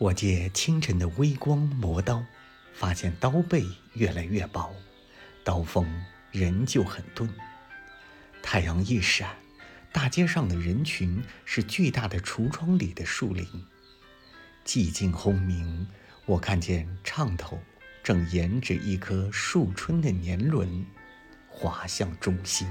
我借清晨的微光磨刀，发现刀背越来越薄，刀锋仍旧很钝。太阳一闪，大街上的人群是巨大的橱窗里的树林。寂静轰鸣，我看见唱头正沿着一棵树春的年轮滑向中心。